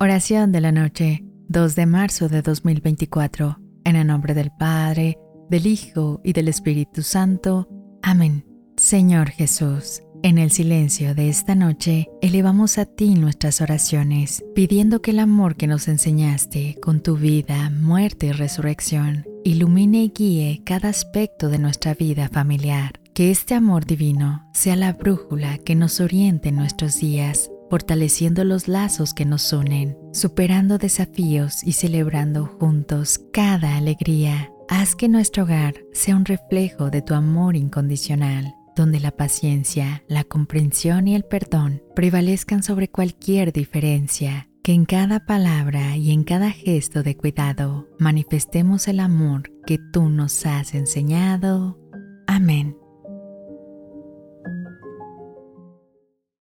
Oración de la noche, 2 de marzo de 2024. En el nombre del Padre, del Hijo y del Espíritu Santo. Amén. Señor Jesús, en el silencio de esta noche, elevamos a ti nuestras oraciones, pidiendo que el amor que nos enseñaste con tu vida, muerte y resurrección, ilumine y guíe cada aspecto de nuestra vida familiar. Que este amor divino sea la brújula que nos oriente en nuestros días fortaleciendo los lazos que nos unen, superando desafíos y celebrando juntos cada alegría. Haz que nuestro hogar sea un reflejo de tu amor incondicional, donde la paciencia, la comprensión y el perdón prevalezcan sobre cualquier diferencia. Que en cada palabra y en cada gesto de cuidado manifestemos el amor que tú nos has enseñado. Amén.